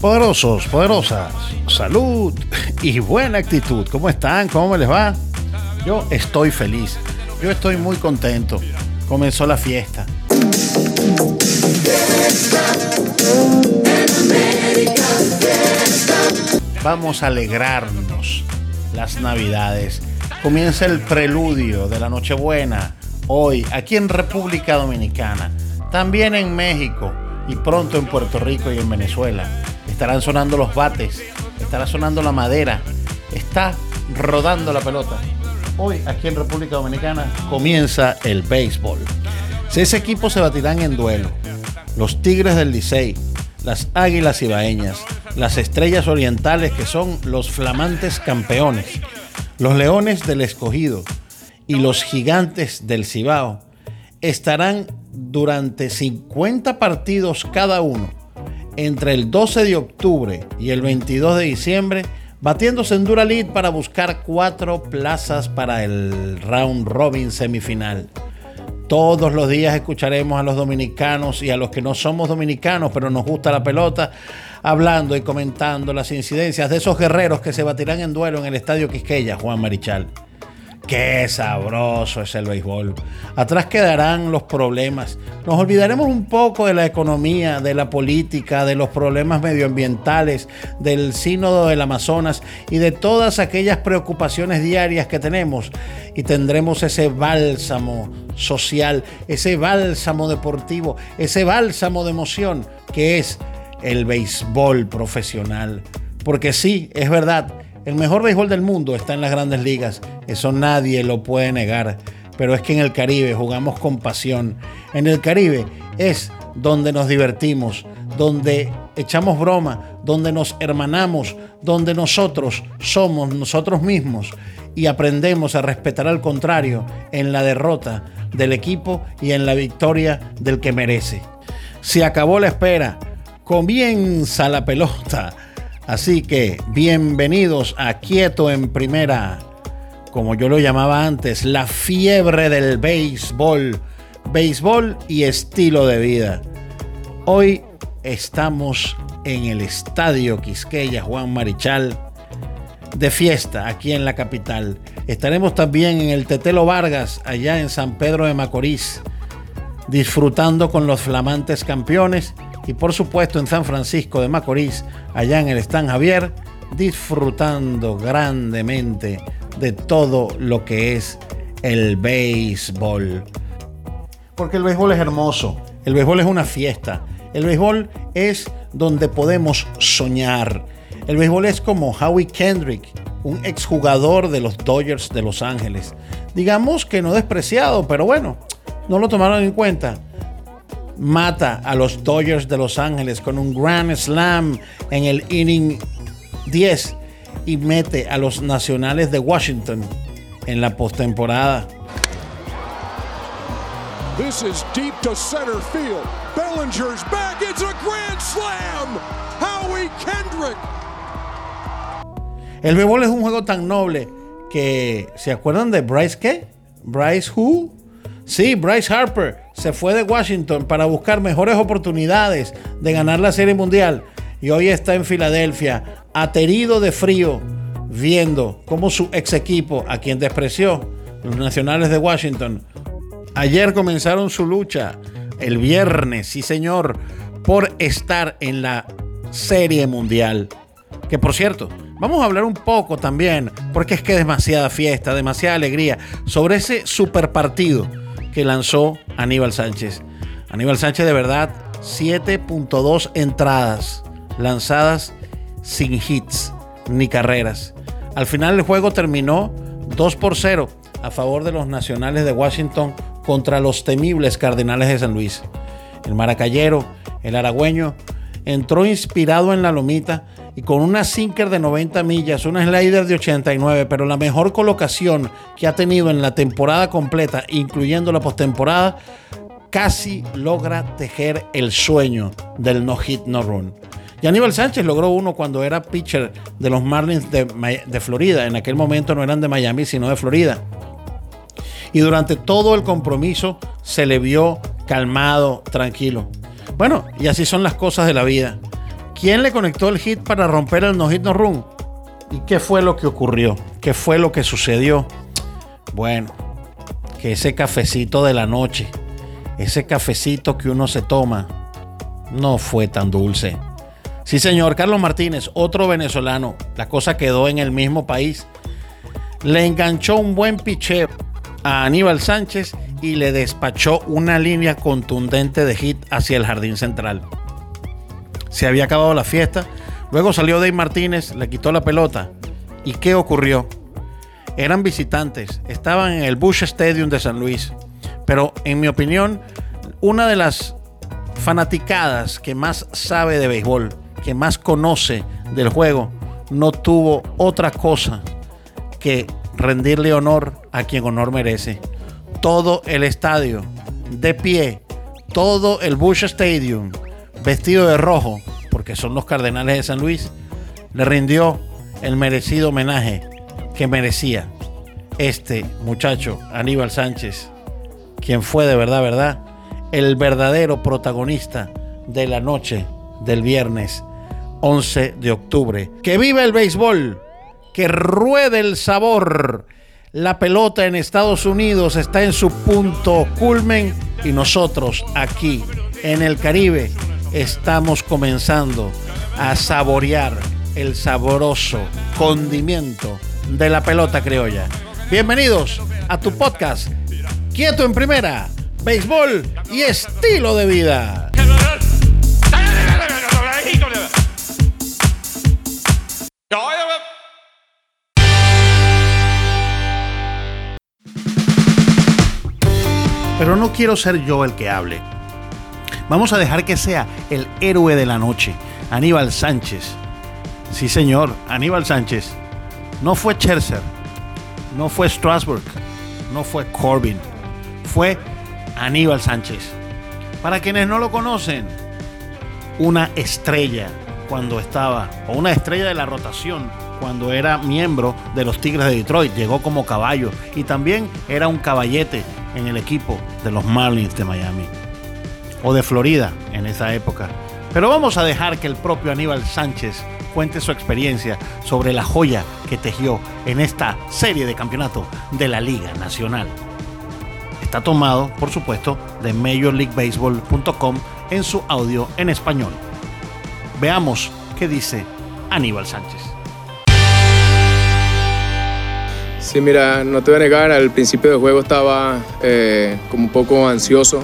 Poderosos, poderosas, salud y buena actitud. ¿Cómo están? ¿Cómo les va? Yo estoy feliz. Yo estoy muy contento. Comenzó la fiesta. Vamos a alegrarnos las navidades. Comienza el preludio de la Nochebuena hoy aquí en República Dominicana, también en México y pronto en Puerto Rico y en Venezuela. Estarán sonando los bates, estará sonando la madera, está rodando la pelota. Hoy aquí en República Dominicana comienza el béisbol. Seis equipos se batirán en duelo. Los Tigres del Licey, las Águilas Ibaeñas, las Estrellas Orientales que son los flamantes campeones, los Leones del Escogido y los Gigantes del Cibao estarán durante 50 partidos cada uno entre el 12 de octubre y el 22 de diciembre batiéndose en Dura para buscar cuatro plazas para el round robin semifinal. Todos los días escucharemos a los dominicanos y a los que no somos dominicanos, pero nos gusta la pelota, hablando y comentando las incidencias de esos guerreros que se batirán en duelo en el Estadio Quisqueya, Juan Marichal. Qué sabroso es el béisbol. Atrás quedarán los problemas. Nos olvidaremos un poco de la economía, de la política, de los problemas medioambientales, del sínodo del Amazonas y de todas aquellas preocupaciones diarias que tenemos. Y tendremos ese bálsamo social, ese bálsamo deportivo, ese bálsamo de emoción que es el béisbol profesional. Porque sí, es verdad el mejor béisbol del mundo está en las grandes ligas, eso nadie lo puede negar, pero es que en el Caribe jugamos con pasión. En el Caribe es donde nos divertimos, donde echamos broma, donde nos hermanamos, donde nosotros somos nosotros mismos y aprendemos a respetar al contrario en la derrota del equipo y en la victoria del que merece. Se acabó la espera, comienza la pelota. Así que bienvenidos a Quieto en Primera, como yo lo llamaba antes, la fiebre del béisbol, béisbol y estilo de vida. Hoy estamos en el Estadio Quisqueya Juan Marichal de fiesta aquí en la capital. Estaremos también en el Tetelo Vargas, allá en San Pedro de Macorís, disfrutando con los flamantes campeones y por supuesto en San Francisco de Macorís, allá en el Stan Javier, disfrutando grandemente de todo lo que es el béisbol. Porque el béisbol es hermoso, el béisbol es una fiesta, el béisbol es donde podemos soñar. El béisbol es como Howie Kendrick, un exjugador de los Dodgers de Los Ángeles. Digamos que no despreciado, pero bueno, no lo tomaron en cuenta mata a los Dodgers de Los Ángeles con un Grand Slam en el inning 10 y mete a los Nacionales de Washington en la postemporada. This is deep to center field. Bellinger's back. It's a grand slam. Howie Kendrick. El béisbol es un juego tan noble que ¿se acuerdan de Bryce qué? Bryce who? Sí, Bryce Harper se fue de Washington para buscar mejores oportunidades de ganar la Serie Mundial y hoy está en Filadelfia, aterido de frío, viendo cómo su ex equipo, a quien despreció, los Nacionales de Washington, ayer comenzaron su lucha, el viernes, sí señor, por estar en la Serie Mundial. Que por cierto, vamos a hablar un poco también, porque es que demasiada fiesta, demasiada alegría, sobre ese super partido que lanzó Aníbal Sánchez. Aníbal Sánchez de verdad 7.2 entradas lanzadas sin hits ni carreras. Al final el juego terminó 2 por 0 a favor de los Nacionales de Washington contra los temibles Cardenales de San Luis. El maracayero, el aragüeño, entró inspirado en la lomita y con una sinker de 90 millas, una slider de 89, pero la mejor colocación que ha tenido en la temporada completa, incluyendo la postemporada, casi logra tejer el sueño del no hit no run. Y Aníbal Sánchez logró uno cuando era pitcher de los Marlins de, de Florida. En aquel momento no eran de Miami, sino de Florida. Y durante todo el compromiso se le vio calmado, tranquilo. Bueno, y así son las cosas de la vida. ¿Quién le conectó el hit para romper el no hit no run? ¿Y qué fue lo que ocurrió? ¿Qué fue lo que sucedió? Bueno, que ese cafecito de la noche, ese cafecito que uno se toma, no fue tan dulce. Sí, señor, Carlos Martínez, otro venezolano, la cosa quedó en el mismo país. Le enganchó un buen picheo a Aníbal Sánchez y le despachó una línea contundente de hit hacia el jardín central. Se había acabado la fiesta, luego salió Dave Martínez, le quitó la pelota. ¿Y qué ocurrió? Eran visitantes, estaban en el Bush Stadium de San Luis, pero en mi opinión, una de las fanaticadas que más sabe de béisbol, que más conoce del juego, no tuvo otra cosa que rendirle honor a quien honor merece. Todo el estadio, de pie, todo el Bush Stadium, vestido de rojo, porque son los Cardenales de San Luis, le rindió el merecido homenaje que merecía este muchacho, Aníbal Sánchez, quien fue de verdad, verdad, el verdadero protagonista de la noche del viernes 11 de octubre. Que viva el béisbol, que ruede el sabor. La pelota en Estados Unidos está en su punto culmen y nosotros aquí en el Caribe estamos comenzando a saborear el sabroso condimento de la pelota criolla. Bienvenidos a tu podcast Quieto en Primera, Béisbol y Estilo de Vida. Pero no quiero ser yo el que hable. Vamos a dejar que sea el héroe de la noche, Aníbal Sánchez. Sí, señor, Aníbal Sánchez. No fue Scherzer, no fue Strasburg, no fue Corbin, fue Aníbal Sánchez. Para quienes no lo conocen, una estrella cuando estaba, o una estrella de la rotación cuando era miembro de los Tigres de Detroit, llegó como caballo y también era un caballete en el equipo de los Marlins de Miami o de Florida en esa época. Pero vamos a dejar que el propio Aníbal Sánchez cuente su experiencia sobre la joya que tejió en esta serie de campeonato de la Liga Nacional. Está tomado, por supuesto, de MajorLeagueBaseball.com en su audio en español. Veamos qué dice Aníbal Sánchez. Sí, mira, no te voy a negar, al principio del juego estaba eh, como un poco ansioso,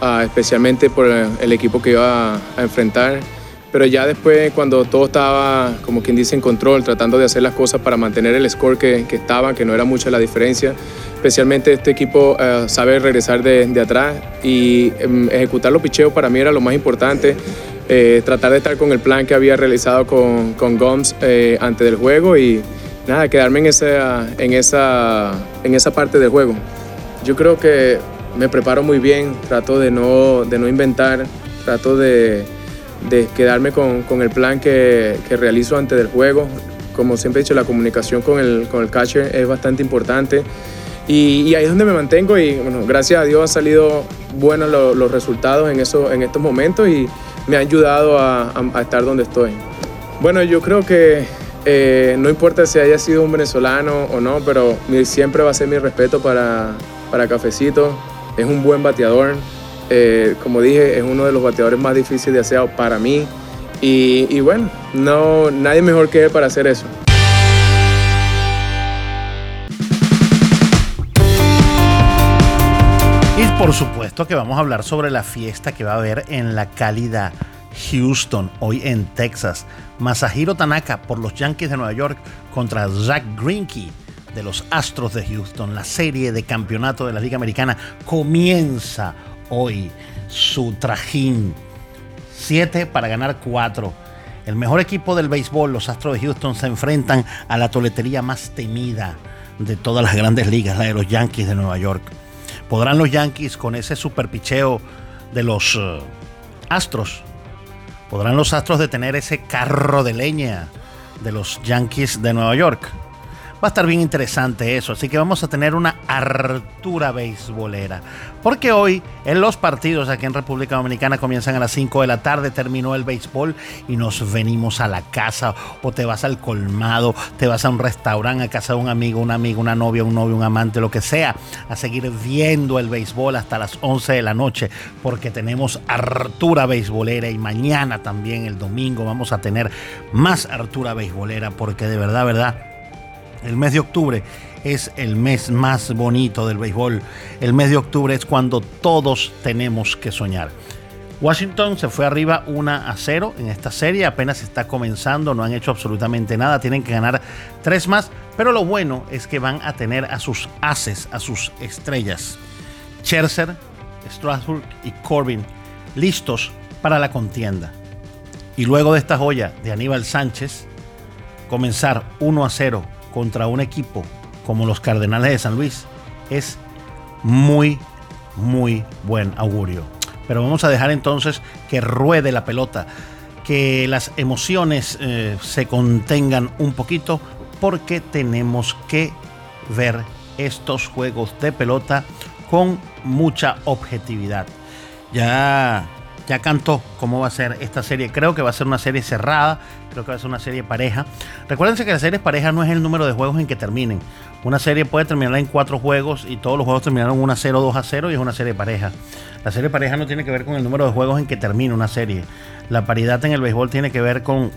uh, especialmente por el equipo que iba a, a, enfrentar. Pero ya después, cuando todo estaba, como quien dice, en control, tratando de hacer las cosas para mantener el score que, que estaba, que no era mucha la diferencia, especialmente este equipo uh, sabe regresar de, de atrás y um, ejecutar los picheos para mí era lo más importante. Eh, tratar de estar con el plan que había realizado con, con Gomes eh, antes del juego y nada, quedarme en esa, en, esa, en esa parte del juego. Yo creo que me preparo muy bien, trato de no, de no inventar, trato de, de quedarme con, con, el plan que, que, realizo antes del juego. Como siempre he dicho, la comunicación con el, con el catcher es bastante importante. Y, y, ahí es donde me mantengo y bueno, gracias a Dios han salido buenos los, resultados en, eso, en estos momentos y me ha ayudado a, a, estar donde estoy. Bueno, yo creo que eh, no importa si haya sido un venezolano o no, pero siempre va a ser mi respeto para, para Cafecito. Es un buen bateador. Eh, como dije, es uno de los bateadores más difíciles de hacer para mí. Y, y bueno, no, nadie mejor que él para hacer eso. Y por supuesto que vamos a hablar sobre la fiesta que va a haber en la cálida Houston, hoy en Texas. Masahiro Tanaka por los Yankees de Nueva York contra Zach Greinke de los Astros de Houston. La serie de campeonato de la Liga Americana comienza hoy su trajín. Siete para ganar cuatro. El mejor equipo del béisbol, los Astros de Houston, se enfrentan a la toletería más temida de todas las grandes ligas, la de los Yankees de Nueva York. ¿Podrán los Yankees con ese superpicheo de los uh, Astros ¿Podrán los Astros detener ese carro de leña de los Yankees de Nueva York? Va a estar bien interesante eso, así que vamos a tener una hartura beisbolera. Porque hoy en los partidos aquí en República Dominicana comienzan a las 5 de la tarde, terminó el béisbol y nos venimos a la casa o te vas al colmado, te vas a un restaurante, a casa de un amigo, una amiga, una novia, un novio, un amante, lo que sea, a seguir viendo el béisbol hasta las 11 de la noche porque tenemos hartura beisbolera y mañana también el domingo vamos a tener más hartura beisbolera porque de verdad, verdad, el mes de octubre es el mes más bonito del béisbol. El mes de octubre es cuando todos tenemos que soñar. Washington se fue arriba 1 a 0 en esta serie, apenas está comenzando, no han hecho absolutamente nada, tienen que ganar tres más, pero lo bueno es que van a tener a sus ases, a sus estrellas, Scherzer, Strasburg y Corbin listos para la contienda. Y luego de esta joya de Aníbal Sánchez, comenzar 1 a 0 contra un equipo como los Cardenales de San Luis es muy, muy buen augurio. Pero vamos a dejar entonces que ruede la pelota, que las emociones eh, se contengan un poquito, porque tenemos que ver estos juegos de pelota con mucha objetividad. Ya ya cantó cómo va a ser esta serie. Creo que va a ser una serie cerrada, creo que va a ser una serie pareja. Recuérdense que la serie pareja no es el número de juegos en que terminen. Una serie puede terminar en cuatro juegos y todos los juegos terminaron 1 a 0, 2 a 0 y es una serie pareja. La serie pareja no tiene que ver con el número de juegos en que termina una serie. La paridad en el béisbol tiene que ver con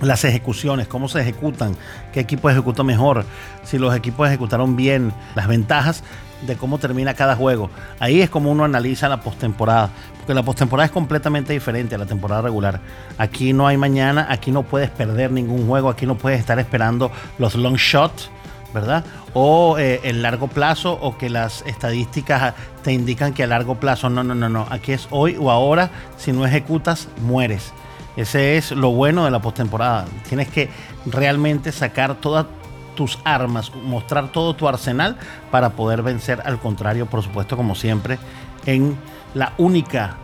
las ejecuciones, cómo se ejecutan, qué equipo ejecuta mejor, si los equipos ejecutaron bien, las ventajas de cómo termina cada juego. Ahí es como uno analiza la postemporada, porque la postemporada es completamente diferente a la temporada regular. Aquí no hay mañana, aquí no puedes perder ningún juego, aquí no puedes estar esperando los long shots, ¿verdad? O eh, el largo plazo, o que las estadísticas te indican que a largo plazo, no, no, no, no, aquí es hoy o ahora, si no ejecutas, mueres. Ese es lo bueno de la postemporada. Tienes que realmente sacar toda tus armas, mostrar todo tu arsenal para poder vencer al contrario, por supuesto, como siempre, en la única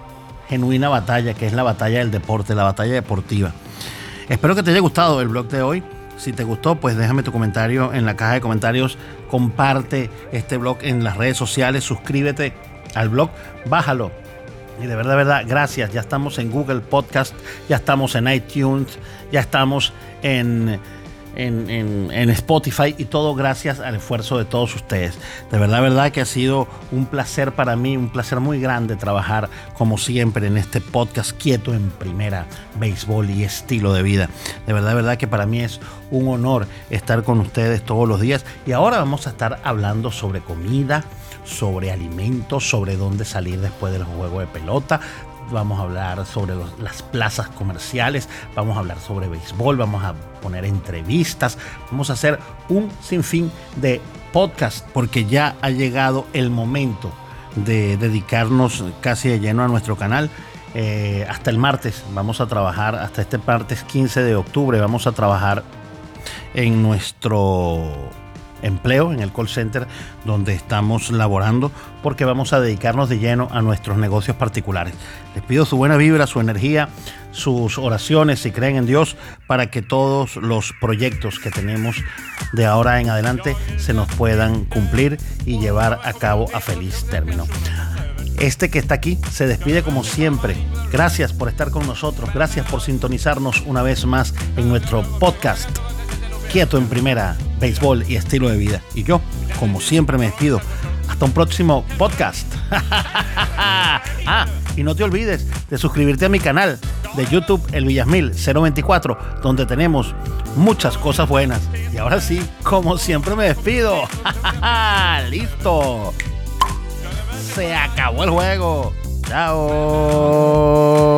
genuina batalla, que es la batalla del deporte, la batalla deportiva. Espero que te haya gustado el blog de hoy. Si te gustó, pues déjame tu comentario en la caja de comentarios. Comparte este blog en las redes sociales. Suscríbete al blog. Bájalo. Y de verdad, verdad, gracias. Ya estamos en Google Podcast, ya estamos en iTunes, ya estamos en en, Spotify y todo gracias al esfuerzo de todos ustedes. De verdad, verdad que ha sido un placer para mí, un placer muy grande trabajar como siempre en este podcast quieto en primera, béisbol y estilo de vida. De verdad, verdad que para mí es un honor estar con ustedes todos los días y ahora vamos a estar hablando sobre comida sobre alimentos, sobre dónde salir después del juego de pelota, vamos a hablar sobre las plazas comerciales, vamos a hablar sobre béisbol, vamos a poner entrevistas, vamos a hacer un sinfín de podcast porque ya ha llegado el momento de dedicarnos casi de lleno a nuestro canal. Eh, hasta el martes vamos a trabajar, hasta este martes 15 de octubre vamos a trabajar en nuestro empleo en el call center donde estamos laborando porque vamos a dedicarnos de lleno a nuestros negocios particulares. Les pido su buena vibra, su energía, sus oraciones si creen en Dios para que todos los proyectos que tenemos de ahora en adelante se nos puedan cumplir y llevar a cabo a feliz término. Este que está aquí se despide como siempre. Gracias por estar con nosotros. Gracias por sintonizarnos una vez más en nuestro podcast. Quieto en primera béisbol y estilo de vida. Y yo, como siempre, me despido. Hasta un próximo podcast. ah, y no te olvides de suscribirte a mi canal de YouTube El Villasmil 024, donde tenemos muchas cosas buenas. Y ahora sí, como siempre me despido. Listo. Se acabó el juego. Chao.